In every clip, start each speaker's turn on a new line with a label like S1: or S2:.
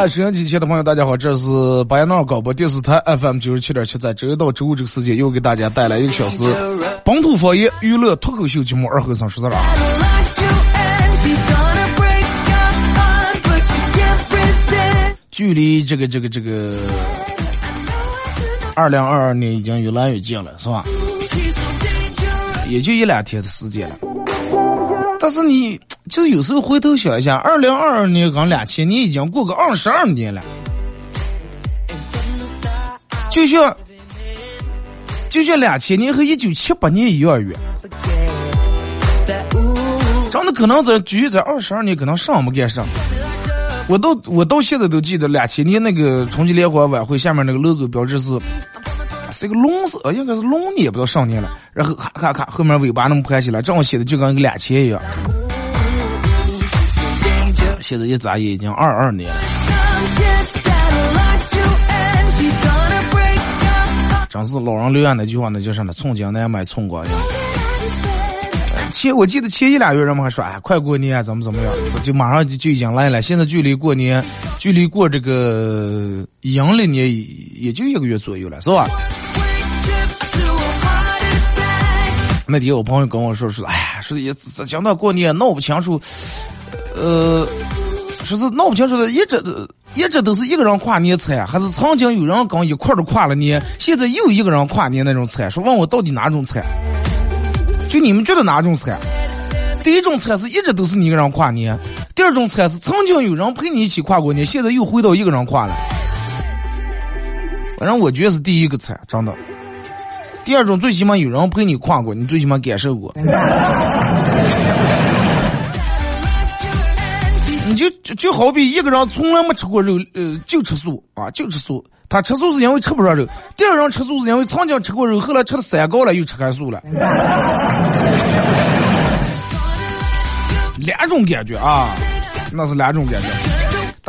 S1: 啊，收音机前的朋友，大家好，这是巴彦淖尔广播电视台 FM 九十七点七，在周一到周五这个时间，又给大家带来一个小时本土方言娱乐脱口秀节目《二和尚说事儿》。距离这个这个这个二零二二年已经越来越近了，是吧？也就一两天的时间了。但是你就有时候回头想一下，二零二二年跟两千年已经过个二十二年了，就像就像两千年和一九七八年一样远。真的可能在继续在二十二年，可能上没干上。我到我到现在都记得两千年那个春节联欢晚会下面那个 logo 标志是是个龙色，应该是龙年，不知道上年了。然后咔咔咔，后面尾巴那么拍起来，正好写的就跟个两千一样。现在一眨眼已经二二年了。真是老人留下那句话，那叫啥呢？寸金难买寸光阴。前我记得前一俩月人们还说，哎，快过年怎么怎么样，这就马上就就已经来了。现在距离过年，距离过这个阳历年也就一个月左右了，是吧？那天我朋友跟我说说，哎呀，说也讲到过年闹不清楚，呃，说是闹不清楚的，一直一直都是一个人跨年菜，还是曾经有人跟一块儿的跨了年，现在又一个人跨年那种菜，说问我到底哪种菜？就你们觉得哪种菜？第一种菜是一直都是你一个人跨年，第二种菜是曾经有人陪你一起跨过年，现在又回到一个人跨了。反正我觉得是第一个菜，真的。第二种最起码有人陪你跨过，你最起码感受过。你就就就好比一个人从来没吃过肉，呃，就吃素啊，就吃素。他吃素是因为吃不上肉，第二人吃素是因为曾经吃过肉，后来吃了三高了，又吃开素了。两种感觉啊，那是两种感觉。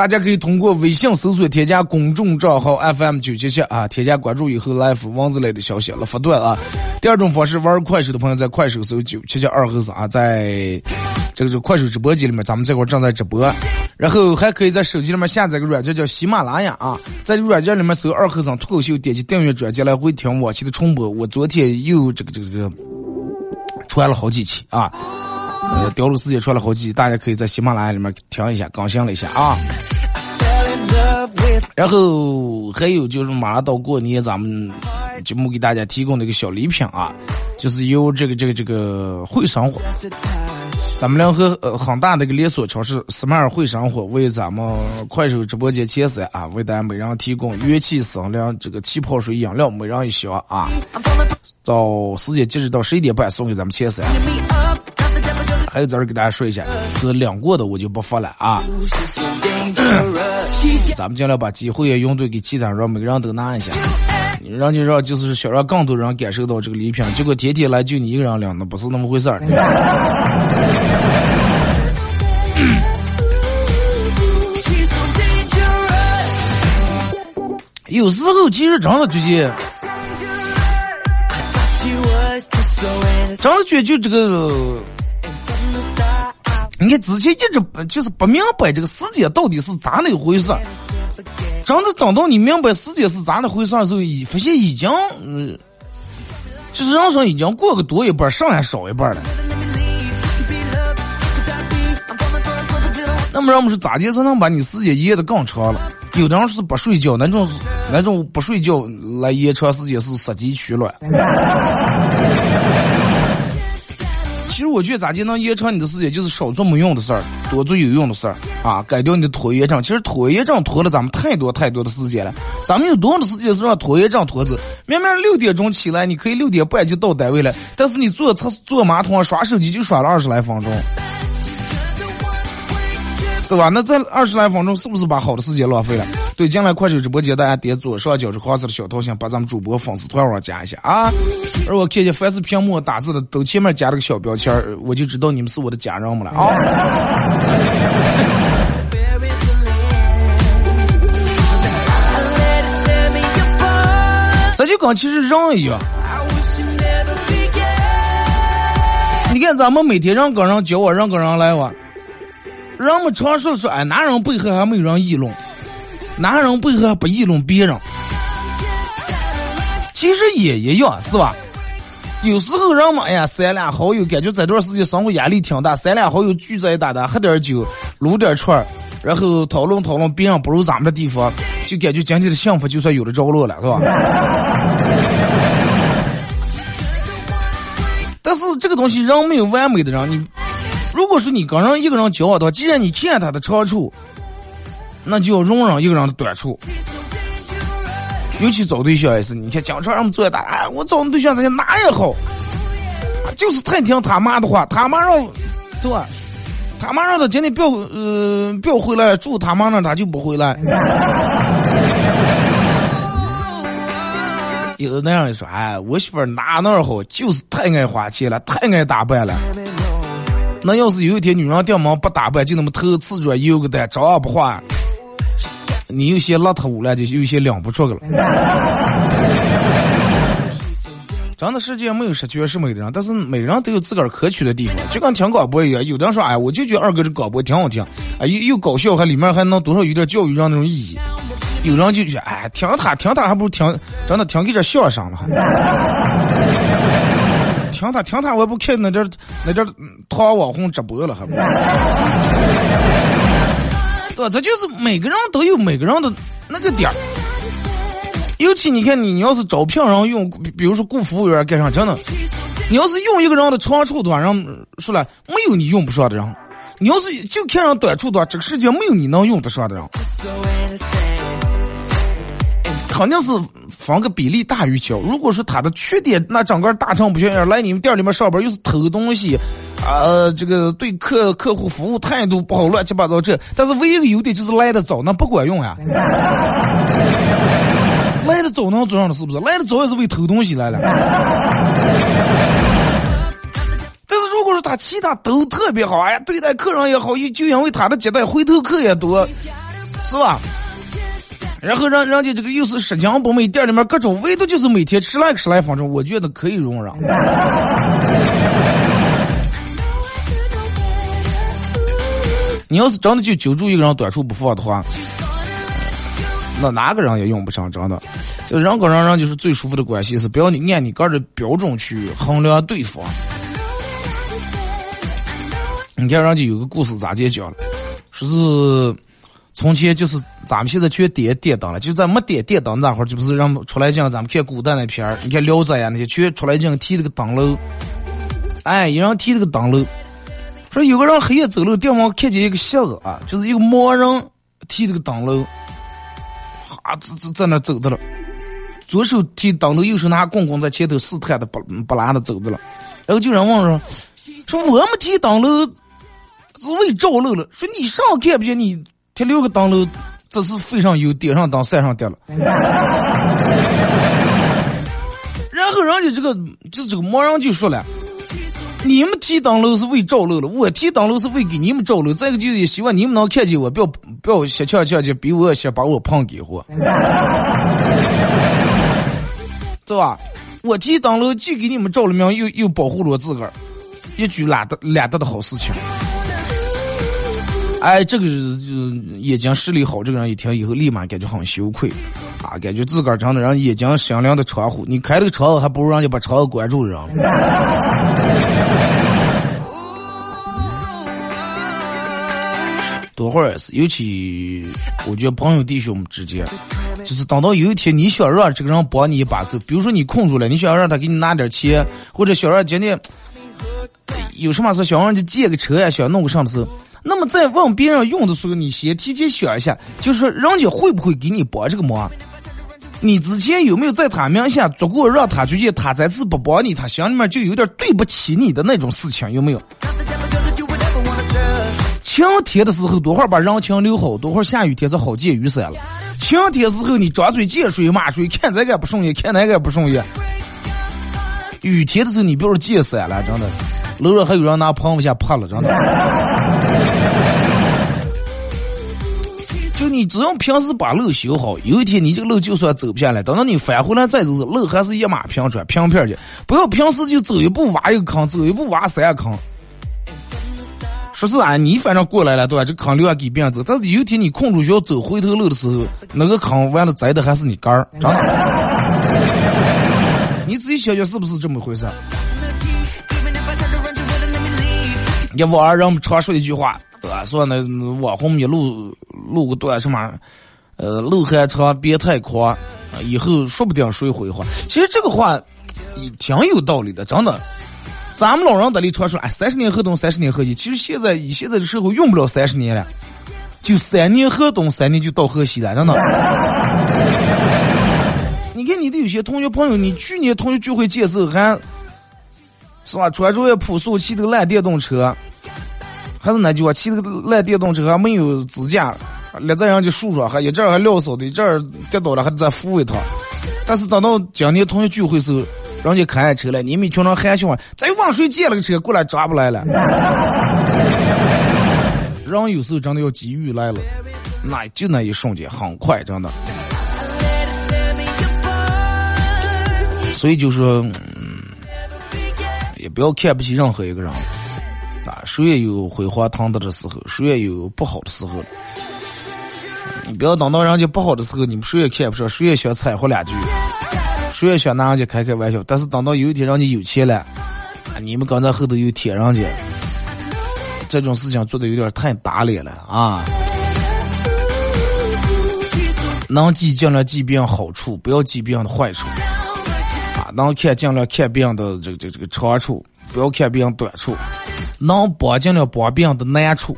S1: 大家可以通过微信搜索添加公众账号 FM 九七七啊，添加关注以后来发文字类的消息了发段啊。第二种方式，玩快手的朋友在快手搜九七七二和尚啊，在这个这快手直播间里面，咱们这会儿正在直播。然后还可以在手机里面下载个软件叫喜马拉雅啊，在软件里面搜二和尚脱口秀，点击订阅专辑来回听往期的重播。我昨天又这个这个这个传了好几期啊。呃，掉了时间出了好几，大家可以在喜马拉雅里面听一下，更新了一下啊。然后还有就是马上到过年，咱们节目给大家提供的一个小礼品啊，就是由这个这个这个会生活，咱们联合呃很大的一个连锁超市斯迈尔会生活为咱们快手直播间前三啊，为大家每人提供元气森林这个气泡水饮料，每人一箱啊。到时间截止到十一点半，送给咱们前三。还有，在这给大家说一下，是两过的我就不发了啊。咱们尽量把机会也用对，给其他人，每个人都拿一下。人家让就是想让更多人感受到这个礼品，结果天天来就你一个人领，那不是那么回事儿。有时候其实真的就是，真的觉得就这个。你看之前一直不就是不明白这个世界到底是咋那回事，真的等到你明白世界是咋那回事的时候，已发现已经，嗯，就是人生已经过个多一半，剩下少一半了。那么，让我们是咋介才能把你时间延的更长了？有的人是不睡觉，那种那种不睡觉来延长时间是杀鸡取卵。其实我觉得咋就能延长你的时间，就是少做没用的事儿，多做有用的事儿啊！改掉你的拖延症。其实拖延症拖了咱们太多太多的时间了。咱们有多少的时间是让拖延症拖着？明明六点钟起来，你可以六点半就到单位了，但是你坐厕坐马桶刷手机就刷了二十来分钟。对吧？那这二十来分钟是不是把好的时间浪费了？对，进来快手直播间，大家点左上角这黄色的小桃心，把咱们主播粉丝团往加一下啊！而我看见凡是屏幕打字的都前面加了个小标签我就知道你们是我的家人们了啊！咱就跟其实人一样，你看咱们每天人跟人交往，让个人来往。人们常说说，哎，男人背后还没有人议论，男人背后还不议论别人。其实也一样，是吧？有时候人们哎呀，三两好友感觉这段时间生活压力挺大，三两好友聚在一打打，喝点酒，撸点串然后讨论讨论别人不如咱们的地方，就感觉今天的幸福就算有了着落了，是吧？但是这个东西，人没有完美的人，你。如果是你跟人一个人交往的话，既然你看他的长处，那就要容忍一个人的短处。尤其找对象也是，你看经常让我们做大，哎，我找对象这些哪也好，就是太听他妈的话，他妈让，对？他妈让他今天不要，呃，不要回来住他妈那，他就不回来。有的那样一说，哎，我媳妇哪哪好，就是太爱花钱了，太爱打扮了。那要是有一天女人掉毛不打扮，就那么偷瓷砖油个蛋，照样不换，你有些邋遢污了，就有些两不出去了。真的世界没有十全十美的人，但是每人都有自个儿可取的地方。就跟听广播一样，有的人说，哎，我就觉得二哥这广播挺好听，啊，又又搞笑，还里面还能多少有点教育上那种意义。有人就觉得，哎，听他听他还不如听，真的听给这相声了。听他听他，我也不看那点那点淘网红直播了，还不？对，这就是每个人都有每个人的那个点儿。尤其你看，你你要是招聘人用，比如说雇服务员干上，真的，你要是用一个人的长处的话，人说了没有你用不上的人；你要是就看上短处的话，这个世界没有你能用得上的人。肯定是房个比例大于小。如果说他的缺点，那整个大成不全样，来你们店里面上班又是偷东西，啊，这个对客客户服务态度不好，乱七八糟这。但是唯一一个优点就是来的早，那不管用呀。来的早能做上的是不是？来的早也是为偷东西来了。但是如果说他其他都特别好，哎呀，对待客人也好，就因为他的接待回头客也多，是吧？然后让人家这个又是十强不美，店里面各种唯独就是每天吃来吃来反正我觉得可以容忍。你要是真的就揪住一个人短处不放的话，那哪个人也用不上，真的。就人跟人，人就是最舒服的关系是不要你按你个人的标准去衡量对方。你看人家有个故事咋解讲说是。从前就是咱们现在缺点电灯了，就在没点电灯那会儿，就不是让出来讲咱们看古代那片儿，你看聊斋呀那些，全出来讲提那个灯笼，哎，一人提那个灯笼，说有个人黑夜走路，电往看见一个瞎子啊，就是一个盲人提这个灯笼，哈，在在在那走着了，左手提灯笼，右手拿棍棍在前头试探的不不拉的走着了，然后就人问说，说我们提灯笼是为照路了，说你上看不见你。贴六个灯笼，这是飞上有，点上灯，晒上点了。然后人家这个就这个盲人就说了：“你们提灯笼是为照路了，我提灯笼是为给你们照路。再一个就是希望你们能看见我，不要不要瞎抢抢去比我先把我胖给活，对吧？我提灯笼既给你们照了明，又又保护了我自个儿，一举两得两得的好事情。”哎，这个眼睛视力好，这个人一听以后立马感觉很羞愧，啊，感觉自个儿长的人眼睛闪亮的窗户，你开这个窗户还不如人家把窗户关住了。多会儿也是，尤其我觉得朋友弟兄们之间，就是等到有一天你想让这个人帮你一把，走，比如说你空出来，你想让他给你拿点钱，或者想让今天有什么事想让人家借个车呀，想弄个啥子，那么在问别人用的时候，你先提前想一下，就是说人家会不会给你帮这个忙？你之前有没有在他名下做过让他觉得他这次不帮你，他心里面就有点对不起你的那种事情？有没有？晴天的时候多会儿把人情留好，多会儿下雨天是好借雨伞了。晴天时候你张嘴借水骂水，看这个不顺眼，看那个不顺眼。雨天的时候你别说借伞了，真的，楼上还有人拿棚往下泼了，真的。就你只要平时把路修好，有一天你这个路就算走不下来，等到你返回来再走，路还是一马平川平片的。不要平时就走一步挖一个坑，走一步挖三个坑。说是啊，你反正过来了，对吧？这坑留下给别人走，但是有一天你空出要走回头路的时候，那个坑完了栽的还是你杆儿，真的。你自己想想是不是这么回事？一网上人们常说一句话。对吧？说那网红一路录个段什么，呃，路还长别太狂，以后说不定谁会话。其实这个话也挺有道理的，真的。咱们老人那里传说，哎，三十年河东，三十年河西。其实现在以现在的社会用不了三十年了，就三年河东，三年就到河西了，真的。你看你的有些同学朋友，你去年同学聚会介绍还，是吧？穿着也朴素，骑的烂电动车。还是那句话，骑个烂电动车还没有支架，立在人家树上，还一阵还撂骚的，一阵跌倒了还得再扶一趟。但是等到今年同学聚会时候，人家开车了，你们群人喊笑话，再往谁借了个车过来抓不来了。人有时候真的要机遇来了，那就那一瞬间很快，真的。所以就说，也不要看不起任何一个人。谁也有辉煌腾达的时候，谁也有不好的时候。你不要等到人家不好的时候，你们谁也看不上，谁也想掺和两句，谁也想拿人家开开玩笑。但是等到有一天人家有钱了，啊，你们刚才后头又舔人家，这种事情做的有点太打脸了啊！能记尽量记别好处，不要记别人的坏处。啊，能看尽量看别人的这个这个这个长处。不要看别人短处，能帮尽量帮别人的难处，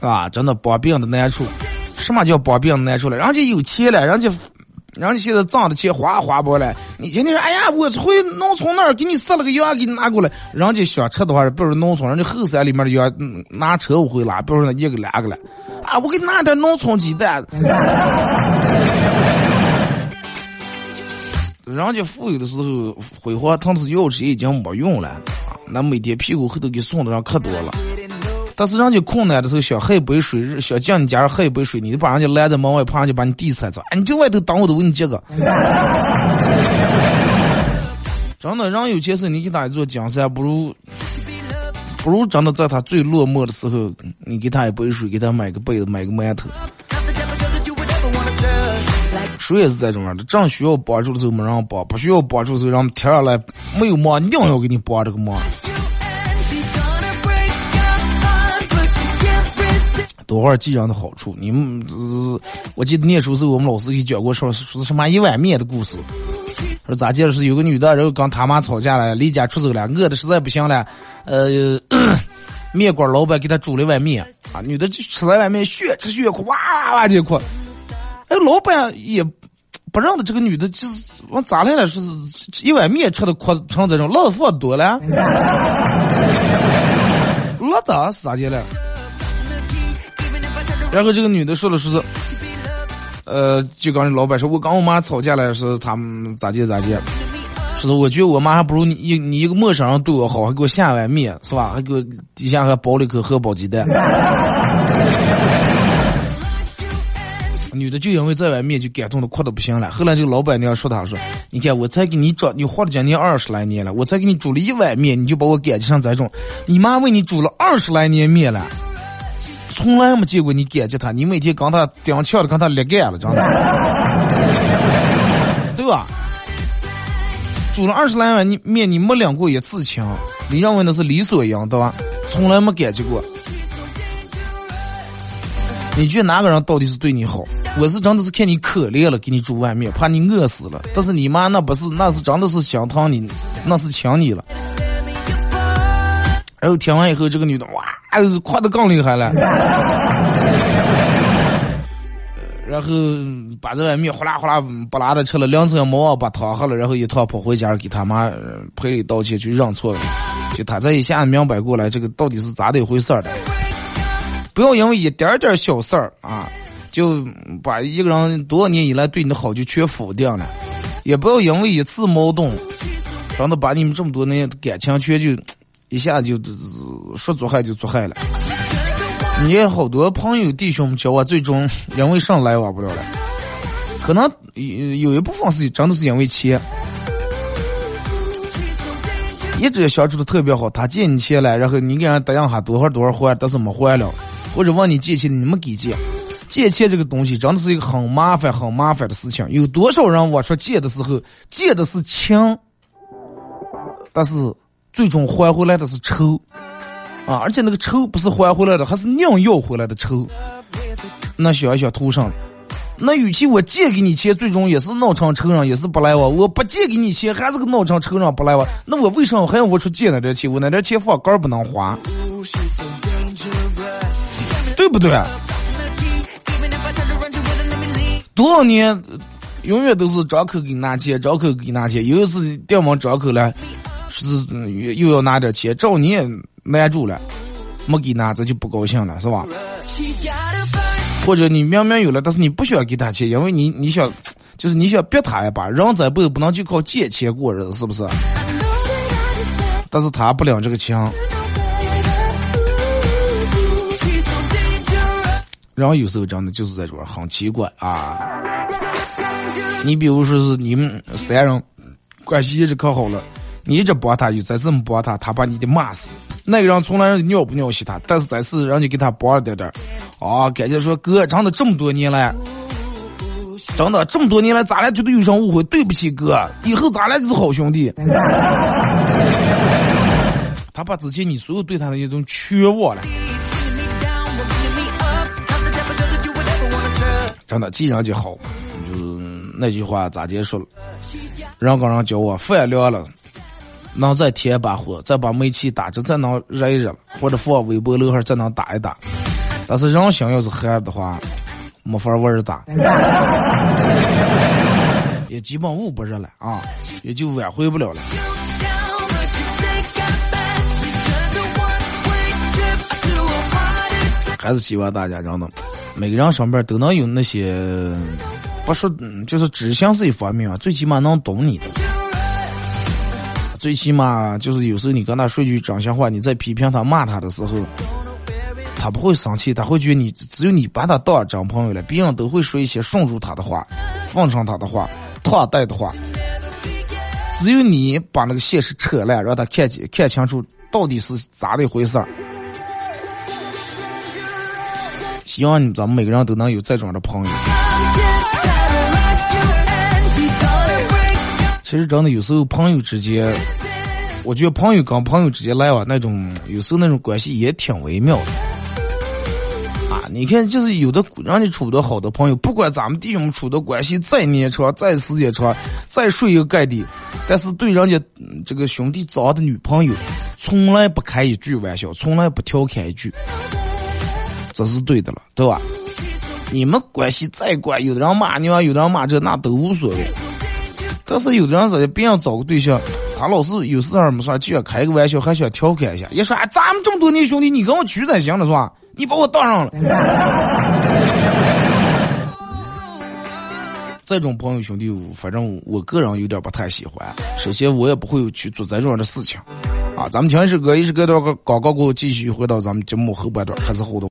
S1: 啊，真的帮别人的难处。什么叫帮别人的难处了？人家有钱了，人家，人家现在挣的钱花花不了。你今天说，哎呀，我回农村那儿给你撒了个羊，给你拿过来。人家想吃的话，比如农村，人家后山里面的羊，拿车我会拉，比如说一个两个了。啊，我给你拿点农村鸡蛋。人家富有的时候辉煌腾是钥匙已经没用了，那每天屁股后头给送的人可多了。但是人家困难的时候想喝一杯水，想进你家人喝一杯水，你就把人家拦在门外，怕人家把你地踩着。哎，你就外头等我，都给你接个。真的，人有钱时你给他一座江山，不如不如真的在他最落寞的时候，你给他一杯水，给他买个被子，买个馒头。谁也是这种样的，正需要帮助的时候没人帮，不需要帮助的时候，让贴上来没有忙，一定要给你帮这个忙。多会儿记人的好处，你们，我记得念书时候我们老师给讲过说说什么一碗面的故事，说咋介是有个女的，然后跟他妈吵架了，离家出走了，饿的实在不行了，呃，面馆老板给她煮了一碗面，啊，女的就吃了碗面，血吃血哭，哇哇哇就哭。哎，老板也不认得这个女的，就是我咋来了？说是一碗面吃的哭成这种，老子多了，老的是咋的了？然后这个女的说了说是，呃，就跟老板说，我跟我妈吵架了，是他们咋地咋地，说是我觉得我妈还不如你你一个陌生人对我好，还给我下碗面，是吧？还给我底下还包了一口荷包鸡蛋。女的就因为这碗面就感动的哭的不行了。后来这个老板娘说：“她说，你看我才给你找，你活了将近二十来年了，我才给你煮了一碗面，你就把我感激上这种。你妈为你煮了二十来年面了，从来没见过你感激她。你每天跟她顶呛的，跟她裂干了，真的，对吧？煮了二十来碗面，你没领过一次情，你认为那是理所应当，对吧？从来没感激过。你觉得哪个人到底是对你好？我是真的是看你可怜了，给你煮碗面，怕你饿死了。但是你妈那不是，那是真的是想疼你，那是亲你了。然后听完以后，这个女的哇，夸的更厉害了。然后把这碗面哗啦哗啦不拉的吃了，两声没忘把汤喝了，然后一趟跑回家给他妈赔礼道歉去认错了。就他这一下明白过来，这个到底是咋的一回事儿的。不要因为一点点小事儿啊，就把一个人多少年以来对你的好就全否定了；也不要因为一次矛盾，真的把你们这么多年感情全就 一下就说做害就做害了。你也好多朋友弟兄们叫我，最终 因为上来往不了了？可能有有一部分是真的是因为钱。一直相处的特别好，他借你钱了，然后你给人答应下多少多少还，但是没还了。或者问你借钱，你没给借。借钱这个东西真的是一个很麻烦、很麻烦的事情。有多少人我说借的时候借的是情，但是最终还回来的是仇啊！而且那个仇不是还回来的，还是硬要回来的仇。那想一想图上，那与其我借给你钱，最终也是闹成仇人，也是不来往；我不借给你钱，还是个闹成仇人，不来往。那我为什么还要我出借那点钱？我那点钱放根儿不能花。对不对？多少年，永远都是张口给你拿钱，张口给你拿钱。有一次电门张口了，是又又要拿点钱，照你也难住了，没给拿，这就不高兴了，是吧？或者你明明有了，但是你不需要给他钱，因为你你想，就是你想逼他一把，人这辈子不能就靠借钱过日子，是不是？但是他不领这个情。然后有时候真的就是在这儿很奇怪啊！你比如说是你们三人关系一直可好了，你一直帮他，又再这么帮他，他把你的骂死。那个人从来尿不鸟惜他，但是这次人家给他帮了点点，啊，感觉说哥，真的这么多年来，真的这么多年来，咱俩绝对有什误会，对不起哥，以后咱俩就是好兄弟。他把之前你所有对他的一种全忘了。真的，既然就好，那句话咋结束了？人跟人叫我饭凉了，能再添把火，再把煤气打着，再能热一热，或者放微波炉上再能打一打。但是人心要是寒的话，没法玩儿打，也基本捂不热了啊，也就挽回不了了。还是希望大家真的。每个人上边都能有那些，不说就是知心是一方面啊，最起码能懂你的。最起码就是有时候你跟他说句真心话，你在批评他、骂他的时候，他不会生气，他会觉得你只有你把他当真朋友了，别人都会说一些顺住他的话、奉承他的话、套带的话，只有你把那个现实扯烂，让他看清看清楚到底是咋的一回事儿。希望你咱们每个人都能有这种的朋友。其实真的有时候朋友之间，我觉得朋友跟朋友之间来往那种，有时候那种关系也挺微妙的。啊，你看，就是有的让你处的好的朋友，不管咱们弟兄处的关系再年长、再时间长、再睡一个盖地，但是对人家这个兄弟找的女朋友，从来不开一句玩笑，从来不调侃一句。这是对的了，对吧？你们关系再怪，有的人骂你啊，有的人骂这，那都无所谓。但是有的人说，别人找个对象，他老是有事儿没事就想开个玩笑，还想调侃一下。一说，哎，咱们这么多年兄弟，你跟我去才行了，是吧？你把我当上了。这种朋友兄弟，反正我个人有点不太喜欢。首先，我也不会去做这种的事情。啊，咱们听一首歌，一首歌段广告过后，继续回到咱们节目后半段开始互动。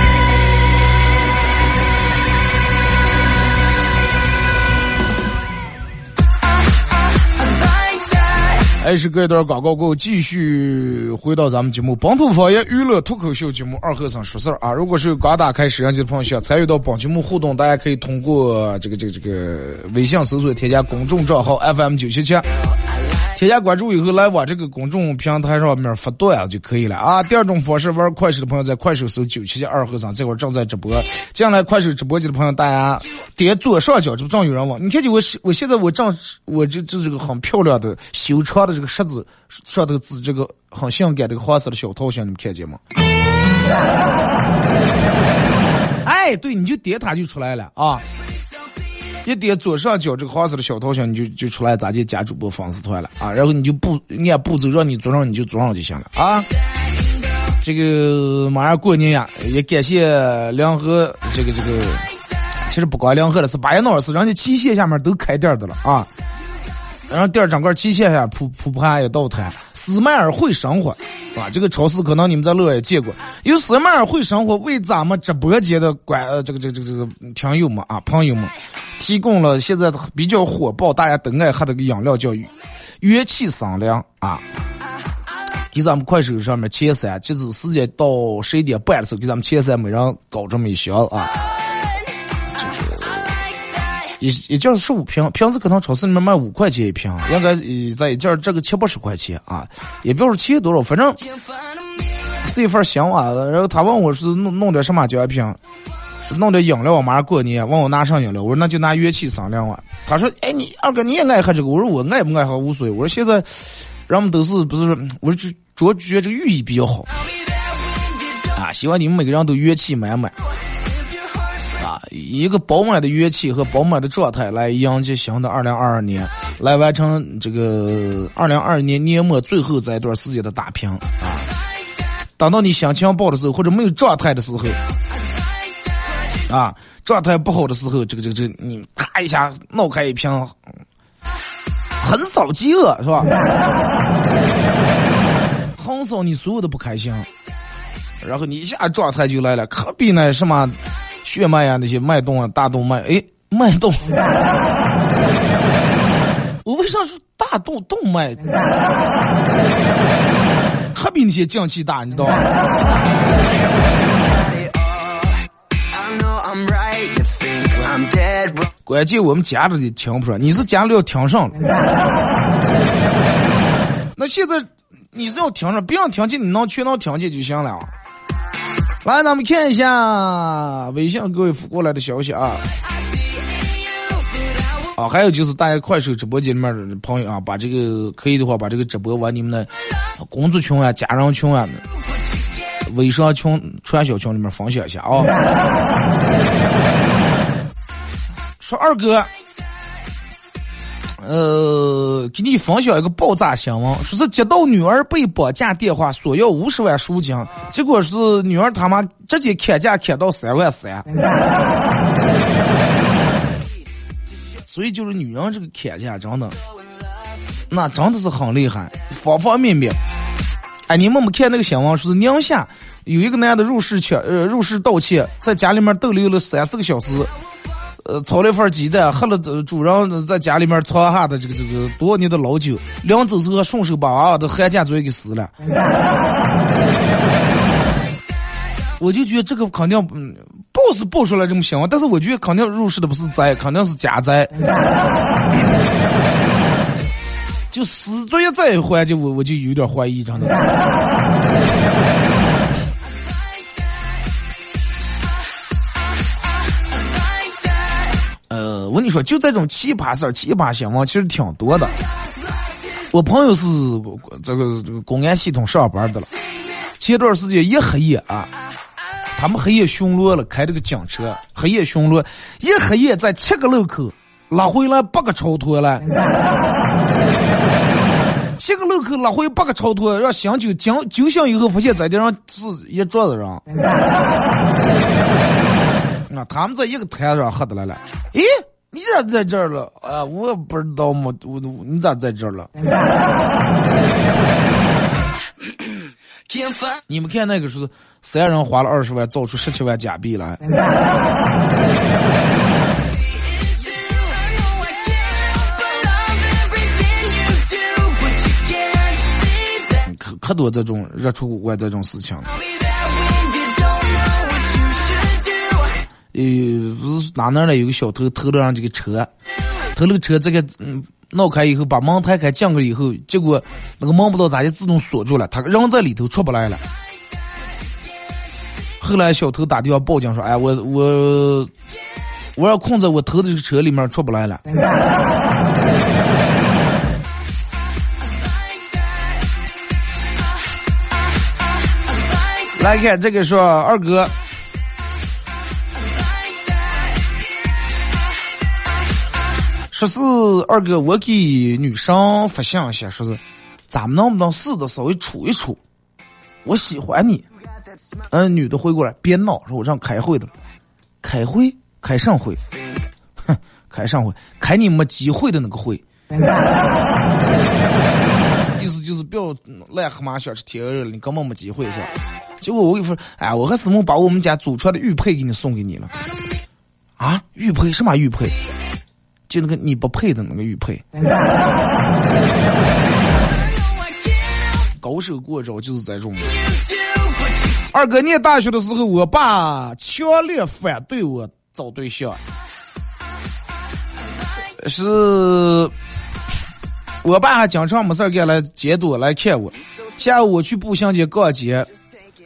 S1: 还是隔一段广告过后，继续回到咱们节目《本土方言娱乐脱口秀》节目二和尚说事儿啊！如果是刚打开摄像机的朋友想参与到本节目互动，大家可以通过这个这个这个微信搜索添加公众账号 FM 九七七，添加关注以后来往这个公众平台上面发段子就可以了啊！第二种方式，玩快手的朋友在快手搜九七七二和尚，这会儿正在直播。进来快手直播间的朋友，大家点左上角，这不正有人吗？你看见我我现在我正我这这是个很漂亮的修长的这个十字上头字，这个很性感的黄色的小头像，你们看见吗？哎，对，你就点它就出来了啊！一点左上角这个黄色的小头像，你就就出来咱就加主播粉丝团了啊？然后你就步按步骤让你做上，你就做上就行了啊！这个马上过年呀，也感谢梁河这个这个，其实不光梁河的是巴彦淖尔市，人家旗县下面都开店的了啊。然后店整个旗县下铺铺盘也到摊，斯麦尔会生活，啊，这个超市可能你们在乐也见过。有斯麦尔会生活为咱们直播间的观呃这个这个这个这个听友们啊朋友们，提供了现在比较火爆大家都爱喝的个饮料叫元气桑凉啊。给咱们快手上面前三，截止时间到十一点半的时候，给咱们前三每人搞这么一箱啊。也也就是十五瓶，平时可能超市里面卖五块钱一瓶，应该在一件这个七八十块钱啊，也不知道钱多少，反正是一份香啊。然后他问我是弄弄点什么奖品，是弄点饮料，我马上过年，问我拿上饮料，我说那就拿元气桑凉啊。他说，哎，你二哥你也爱喝这个？我说我爱不爱喝无所谓。我说现在人们都是不是？我说主主要觉得这个寓意比较好啊，希望你们每个人都元气满满啊。一个饱满的元气和饱满的状态来迎接新的二零二二年，来完成这个二零二二年年末最后这一段时间的打拼啊！等到你心情不好的时候，或者没有状态的时候，啊，状态不好的时候，这个这个这个，你咔一下闹开一瓶，横扫饥饿是吧？横扫你所有的不开心，然后你一下状态就来了，可比那什么。血脉呀，那些脉动啊，大动脉，哎，脉动，我为啥说大动动脉？可比那些降气大，你知道吗？关键我们夹着的听不出来，你是家里要听上了。那现在你是要听上，不要听见，你能全能听见就行了。来，咱们看一下微信各位发过来的消息啊！啊，还有就是大家快手直播间里面的朋友啊，把这个可以的话，把这个直播往你们的工作群啊、家人群啊、微商群、传销群里面分享一下啊！说二哥。呃，给你分享一个爆炸新闻，说是接到女儿被绑架电话，索要五十万赎金，结果是女儿他妈直接砍价砍到三万三。所以就是女人这个砍价真的，那真的是很厉害，方方面面。哎，你们没看那个新闻，说是宁夏有一个男的入室抢，呃，入室盗窃，在家里面逗留了三四个小时。呃，炒了一份鸡蛋，喝了主人在家里面藏下的这个这个多年的老酒，临走时候顺手把娃娃的寒假作业给撕了。我就觉得这个肯定嗯，报是报出来这么行，但是我觉得肯定入室的不是灾，肯定是假灾。就撕作业再还，就我我就有点怀疑，真的。我跟你说，就这种奇葩事儿、奇葩新闻，其实挺多的。我朋友是这个这个公安系统上班的了，前段时间一黑夜啊，他们黑夜巡逻了，开这个警车，黑夜巡逻，一黑夜在七个路口拉回来八个超脱了，七个路口拉回八个超脱，让刑警警酒醒以后发现在地上是一桌子人。啊，他们在一个台上喝的来了。咦，咋在这儿了？啊，我不知道嘛，我你咋在这儿了？你们看那个是三人花了二十万造出十七万假币来。可可多这种热出古怪这种事情。呃，不是哪哪来有个小偷偷了上这个车，偷了个车，这个嗯闹开以后，把门推开进去以后，结果那个门不知道咋就自动锁住了，他人在里头出不来了。后来小偷打电话报警说：“哎，我我我要困在我偷的这个车里面出不来了。”来看这个说二哥。说是二哥，我给女生发信息，说是咱们能不能试着稍微处一处？我喜欢你。嗯，女的回过来，别闹，说我让开会的，开会开上会，哼，开上会，开你没机会的那个会。意思就是不要癞蛤蟆想吃天鹅肉了，你根本没机会是吧？结果我跟你说，哎，我和师母把我们家祖传的玉佩给你送给你了。啊，玉佩什么玉佩？就那个你不配的那个玉佩，高手过招就是这种。二哥念大学的时候，我爸强烈反对我找对象，是我爸还经常没事干来监督来看我。下午我去步行街逛街。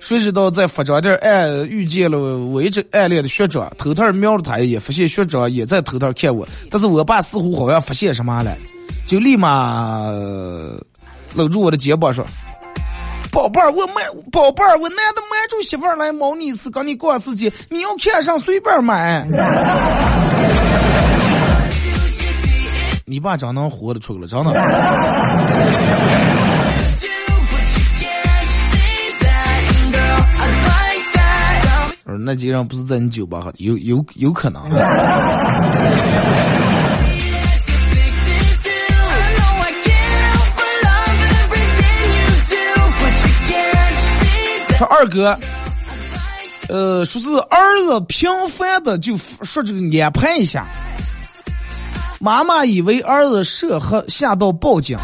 S1: 谁知道在服装店暗遇见了我一直暗恋的学长，偷偷瞄了他一眼，发现学长也在偷偷看我。但是我爸似乎好像发现什么了，就立马搂住我的肩膀说：“宝贝儿，我买，宝贝儿，我难得瞒住媳妇儿来猫你一次，跟你逛世界，你要看上随便买。”你爸真能活得出来，真的。那几人不是在你酒吧，有有有可能。说二哥，呃，说是儿子频繁的就说这个安排一下，妈妈以为儿子涉黑，吓到报警。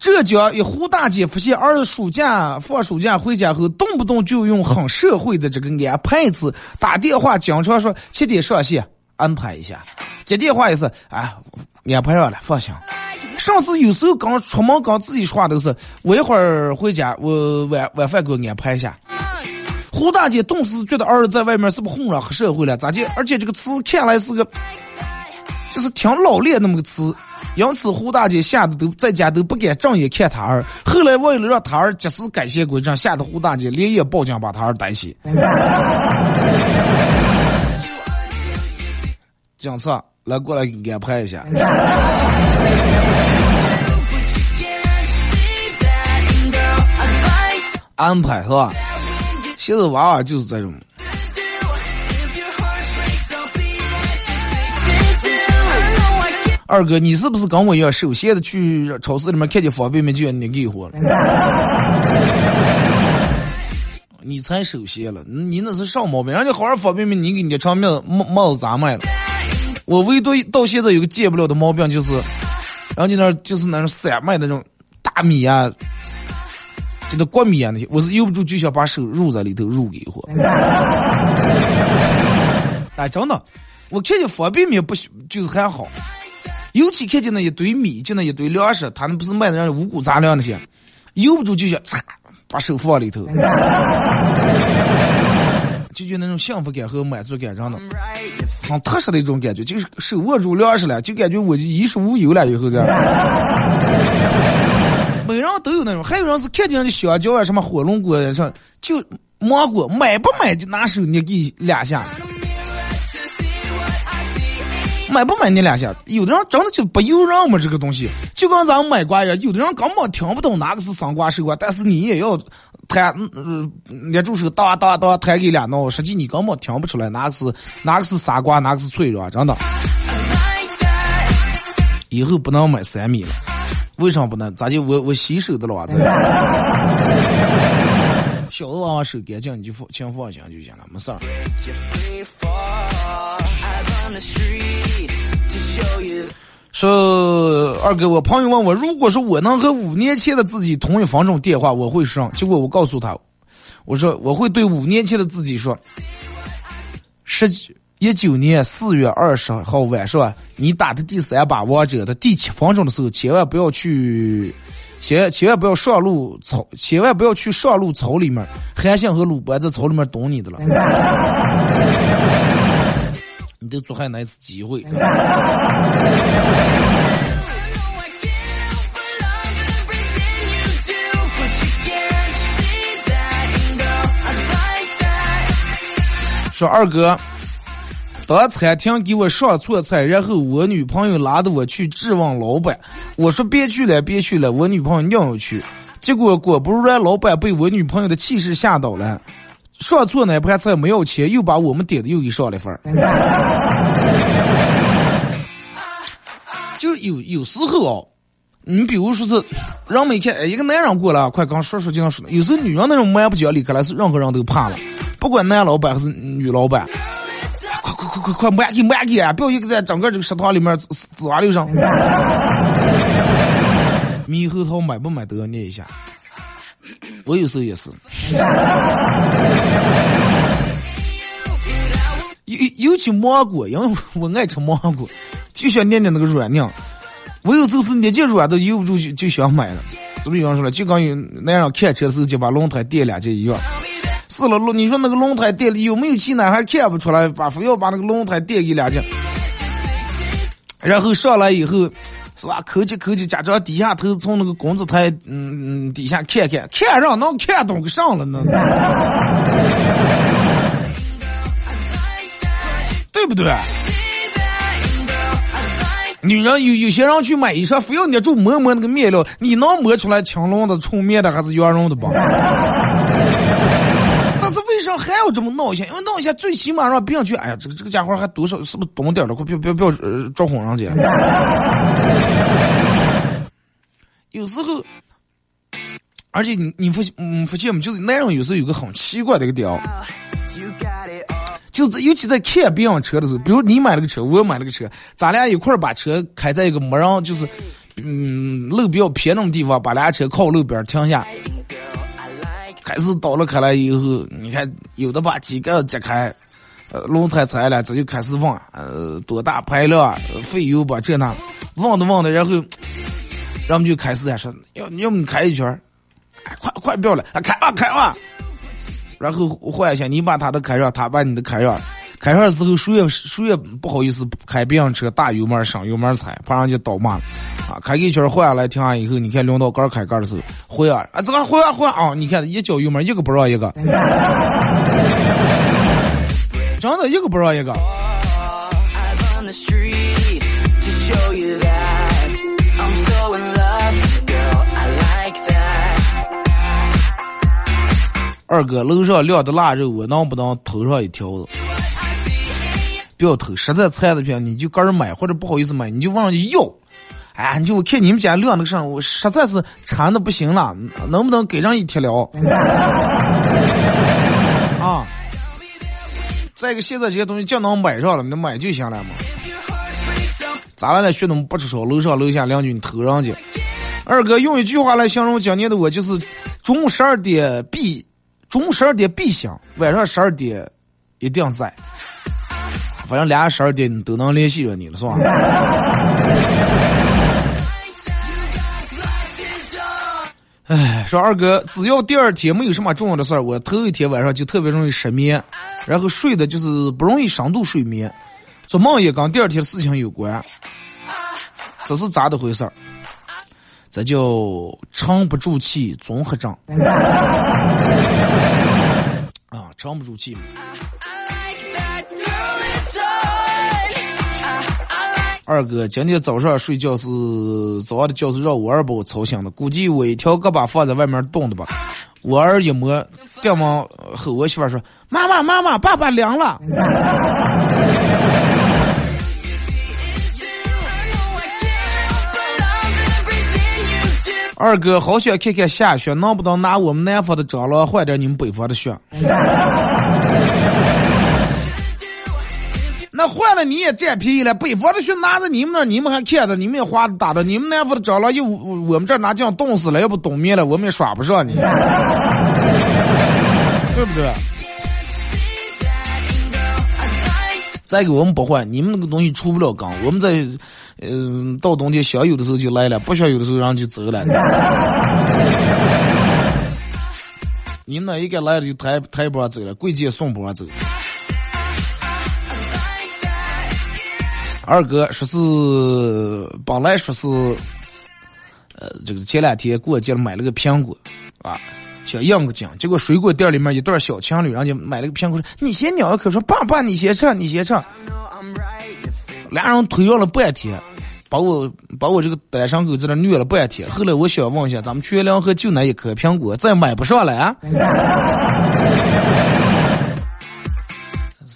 S1: 浙江一胡大姐发现儿子暑假放暑假回家后，动不动就用很社会的这个安排词打电话，经常说七点上线，安排一下。接电话也是，哎，安排上了，放心。上次有时候刚出门刚自己说话都是，我一会儿回家，我晚晚饭给我安排一下。胡大姐顿时觉得儿子在外面是不是混了黑社会了？咋的？而且这个词看来是个，就是挺老练那么个词。因此，胡大姐吓得都在家都不敢正眼看他儿。后来为了让他儿及时改邪归正，吓得胡大姐连夜报警把他儿逮起。警察来过来安排一下。安排是吧？现在娃娃就是这种。二哥，你是不是跟我一样，首先的去超市里面看见方便面就要你给货了？你才首先了，你那是啥毛病？人家好好方便面，你给你长面帽帽子咋卖了？我唯独到现在有个戒不了的毛病，就是人家那就是那种散卖那种大米啊，这个国米啊那些，我是由不住就想把手入在里头入给一会。哎，真的，我看见方便面不就是还好，尤其看见那一堆米，就那一堆粮食，他那不是卖的那五谷杂粮那些，由不住就想擦把手放里头。就就那种幸福感和满足感，真的，很特殊的一种感觉，就是手握住粮食了，就感觉我就衣食无忧了。以后这样，每人都有那种，还有人是看见那香蕉啊，什么火龙果上，就芒果买不买就拿手捏给两下，买不买你两下。有的人真的就不由人嘛，这个东西就跟咱们买瓜一样，有的人根本听不懂哪个是生瓜熟瓜，但是你也要。弹，嗯，捏住手，哒哒哒，弹给两刀，实际你根本听不出来哪个是哪个是傻瓜，哪个是脆弱，真的。以后不能买三米了，为啥不能？咋就我我洗手的了哇？小的娃娃手干净，你就放，请放心就行了，没事儿。说二哥，我朋友问我，如果说我能和五年前的自己同一分钟电话，我会上。结果我告诉他，我说我会对五年前的自己说：十一九年四月二十号晚上，你打的第三把王者的第七分钟的时候，千万不要去，千千万不要上路草，千万不要去上路草里面，韩信和鲁班在草里面等你的了。你都做还那一次机会。说二哥，到餐厅给我上错菜，然后我女朋友拉着我去质问老板。我说别去了，别去了，我女朋友硬要去。结果果不然，老板被我女朋友的气势吓倒了。上错那盘菜没要钱，又把我们点的又给上了份儿。就有有时候哦，你比如说是，人们一看，哎，一个男人过来，快刚说说就能说有时候女人那种蛮不讲理，可能是任何人都怕了，不管男老板还是女老板，快快快快快，慢给慢给啊！不要一个在整个这个食堂里面滋滋哇溜上。猕猴桃买不买都要念一下。我有时候也是，尤尤其芒果，因为我爱吃芒果，就想念念那个软硬。我有时候是捏进软的，由不住就就想买了。怎么有人说了，就刚有那样开车时候就把轮胎垫两件一样。是了，你说那个轮胎垫里有没有气呢？还看不出来，把非要把那个轮胎垫给两件，然后上来以后。是吧？抠起抠起，假装低下头从那个工资台嗯嗯底下看看，看上能看懂个上了呢？对不对？女人有有些人去买衣裳，非要捏住摸摸那个面料，你能摸出来青龙的、纯棉的还是羊绒的不？但是为啥还要这么闹一下？因为闹一下，最起码让别人去，哎呀，这个这个家伙还多少是不是懂点了？快别别别呃招哄人家。有时候，而且你你发嗯发现没？就是男人有时候有个很奇怪的一个点，就是尤其在看别人车的时候，比如你买了个车，我买了个车，咱俩一块儿把车开在一个没人，就是嗯路比较偏那种地方，把俩车靠路边停下。开始倒了开来以后，你看有的把机盖揭开，呃，轮胎拆了，这就开始问，呃，多大排量，费油吧，这那，问的问的，然后，然后就开始在说，要要么你开一圈哎，快快不要了，开吧开吧，然后换一下，你把他的开上，他把你的开上。开上时候，谁也谁也不好意思开别人车，大油门上油门踩，怕人家倒骂了。啊，开一圈换下来，停下以后，你看轮到杆开杆的时候，回啊，啊，这个回啊回啊，你看一脚油门，一个不让一个，真的一个不让一个。二哥，楼上晾的腊肉，我能不能头上一条子？不要偷，实在馋的票，你就个人买，或者不好意思买，你就问人家要。哎，你就我看你们家晾那个上，我实在是馋的不行了，能不能给上一贴了？再一个，现在这些东西就能买上了，你买就行了嘛。咋了呢？学东不吃烧，楼上楼下邻居你偷上去。二哥用一句话来形容今年的我，就是中午十二点必，中午十二点必醒，晚上十二点一定在。反正俩十二点都能联系着你了，是吧？哎，说二哥，只要第二天没有什么重要的事儿，我头一天晚上就特别容易失眠，然后睡的就是不容易深度睡眠，做梦也跟第二天的事情有关，这是咋的回事儿？这叫沉不住气综合症。啊，沉不住气。二哥，今天早上睡觉是早上的觉是让我儿把我吵醒的，估计我一条胳膊放在外面冻的吧。我儿一摸，电门后，我媳妇说：“妈妈，妈妈，爸爸凉了。”二哥，好想看看下雪，能不能拿我们南方的蟑螂换点你们北方的雪？那换了你也占便宜了，北方的雪拿着你们那，你们还看着，你们也花打的，你们南方的蟑螂又我们这拿酱冻死了，要不冬眠了，我们也耍不上你，对不对？再给我们不换，你们那个东西出不了缸，我们在，嗯，到冬天想有的时候就来了，不想有的时候然后就走了。你们那一个来了就抬抬波走了，贵贱送波走。二哥说是本来说是，呃，这个前两天过节了买了个苹果，啊，想应个景，结果水果店里面一对小情侣，人家买了个苹果，说你先咬一口，说爸爸你先尝，你先尝，俩人推让了半天，把我把我这个单身狗在那虐了半天。后来我想问一下，咱们缺粮河就那一颗苹果，再买不上了啊？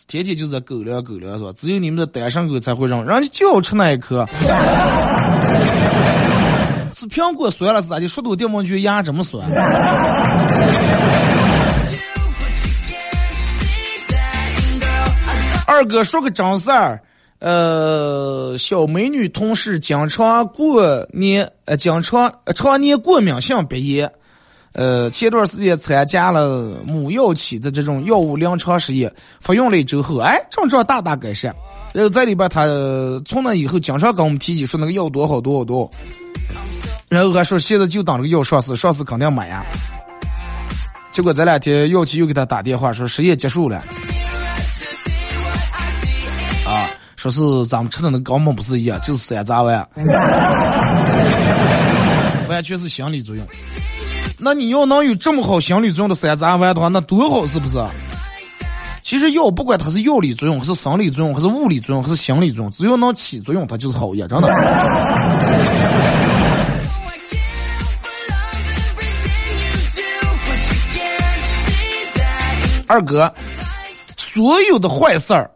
S1: 天天就在狗粮狗粮是吧？只有你们的单身狗才会让人家就要吃那一颗。是苹果酸了是咋的说到电风去牙这么酸？二哥说个真事儿，呃，小美女同事经常过年，呃，经常常年过敏性鼻炎。呃，前段时间参加了某药企的这种药物临床实验，服用了一周后，哎，症状大大改善。然后在里边，他从那以后经常跟我们提起说那个药多好多好多，然后还说现在就等这个药上市，上市肯定买呀。结果这两天药企又给他打电话说实验结束了，啊，说是咱们吃的那根本不是药，就是山楂丸，完全是心理作用。那你要能有这么好心理作用的山楂丸的话，那多好是不是？其实药不管它是药理作用，还是生理作用，还是物理作用，还是心理作用，只要能起作用，它就是好药，真的。二哥，所有的坏事儿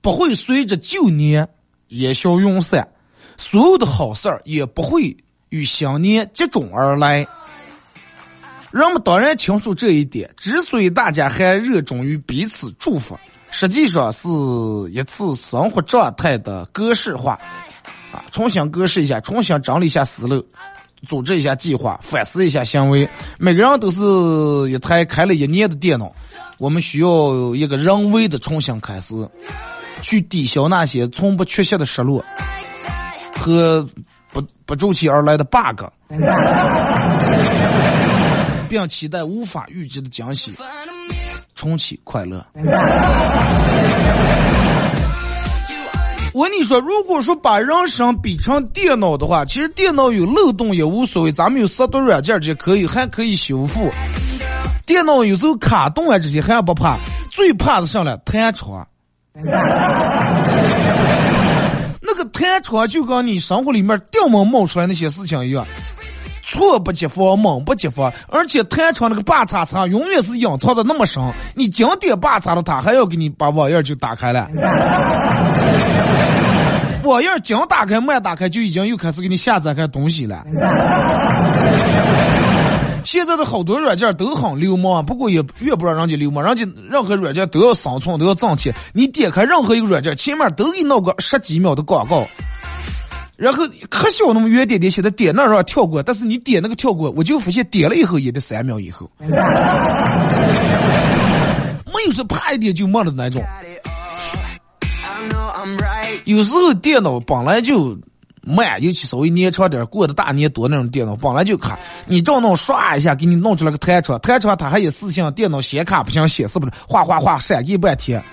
S1: 不会随着旧年烟消云散，所有的好事儿也不会与新年接踵而来。人们当然清楚这一点，之所以大家还热衷于彼此祝福，实际上是一次生活状态的格式化，啊，重新格式一下，重新整理一下思路，组织一下计划，反思一下行为。每个人都是一台开了一年的电脑，我们需要一个人为的重新开始，去抵消那些从不缺席的失落和不不周期而来的 bug。并期待无法预知的惊喜，重启快乐。我跟你说，如果说把人生比成电脑的话，其实电脑有漏洞也无所谓，咱们有杀毒软件这可以，还可以修复。电脑有时候卡顿啊，这些还不怕，最怕的上了弹窗。那个弹窗就跟你生活里面电门冒出来那些事情一样。猝不及防，猛不及防，而且弹窗那个把叉叉永远是隐藏的那么深，你经典把叉的它还要给你把网页就打开了。网页刚打开，慢打开就已经又开始给你下载开东西了。现在的好多软件都很流氓，不过也越不让人家流氓，人家任何软件都要生存，都要挣钱。你点开任何一个软件，前面都给你弄个十几秒的广告，然后可小那么圆点点写的点那让跳过，但是你点那个跳过，我就发现点了以后也得三秒以后，没有说啪一点就没了那种。有时候电脑本来就。慢，尤其稍微年长点过的大年多那种电脑，本来就卡。你照弄刷一下，给你弄出来个弹窗，弹窗它还有四项电脑显卡不行，显示不了，哗哗哗闪一半天。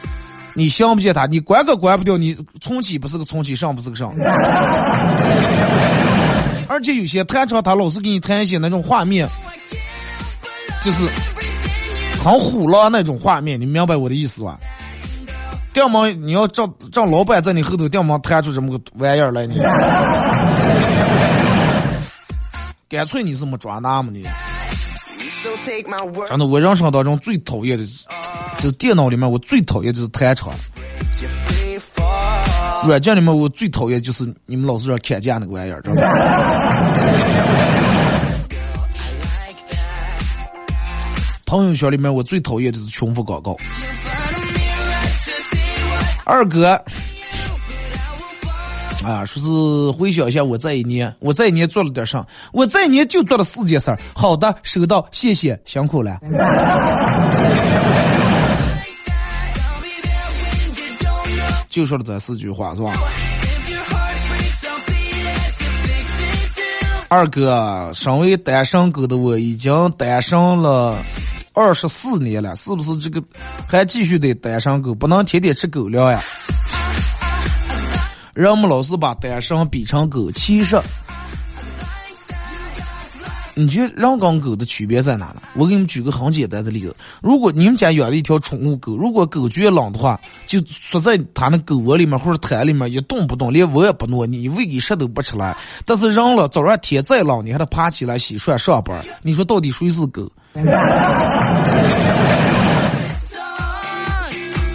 S1: 你相不见他，你关可关不掉，你重启不是个重启，上不是个上。而且有些弹窗他老是给你弹一些那种画面，就是很虎了那种画面，你明白我的意思吧？掉毛，你要找找老板在你后头掉毛弹出这么个玩意儿来，你 干脆你是没抓那么的？真的，我人生当中最讨厌的，就是电脑里面我最讨厌就是弹窗。软件里面我最讨厌就是你们老是让砍价那个玩意儿，知道吗？朋友圈里面我最讨厌就是重复广告。二哥，啊，说是回想一下我这一年，我这一年做了点啥？我这一年就做了四件事儿。好的，收到，谢谢，辛苦了。就说了这四句话是吧？二哥，身为单身狗的我，已经单身了。二十四年了，是不是这个还继续得单身狗？不能天天吃狗粮呀！人们老是把单身比成狗，其实，你觉得人跟狗的区别在哪呢？我给你们举个很简单的例子：如果你们家养了一条宠物狗，如果狗觉得冷的话，就缩在它那狗窝里面或者毯里面一动不动，连窝也不挪，你喂给食都不吃了。但是人了，早上天再冷，你还得爬起来洗涮上班。你说到底谁是狗？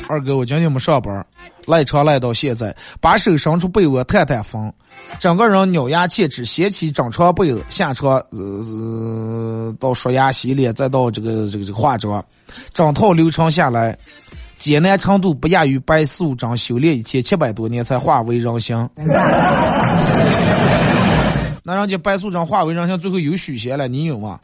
S1: 二哥，我今天没上班，赖床赖到现在，把手伸出被窝探探风，整个人咬牙切齿，掀起整床被子，下床呃到刷牙洗脸，再到这个这个这个化妆，整套流程下来，艰难程度不亚于白素贞修炼一千七百多年才化为人形。那人家白素贞化为人形，最后有许仙了，你有吗？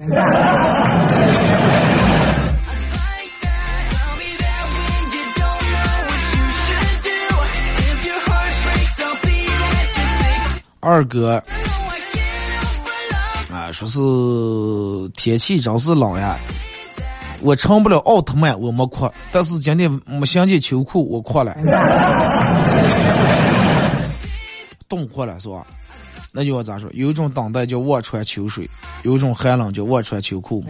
S1: 二哥，啊，说是天气真是冷呀，我成不了奥特曼，我没哭，但是今天没想起秋裤，我哭了，冻哭了是吧？那句话咋说？有一种等待叫望穿秋水，有一种寒冷叫望穿秋裤。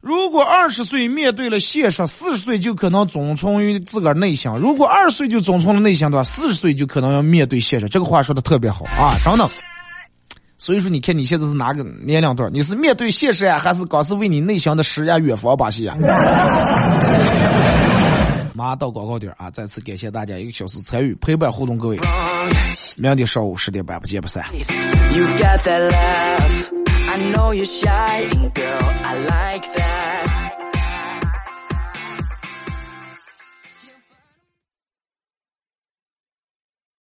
S1: 如果二十岁面对了现实，四十岁就可能遵从于自个儿内心；如果二十岁就遵从了内心的话，四十岁就可能要面对现实。这个话说的特别好啊，真的。所以说，你看你现在是哪个年龄段？你是面对现实呀，还是光是为你内心的诗呀远方把戏呀？马上到广告点啊！再次感谢大家一个小时参与陪伴互动，各位，明天上午十点半不见不散。I know you're shy, girl, I like that.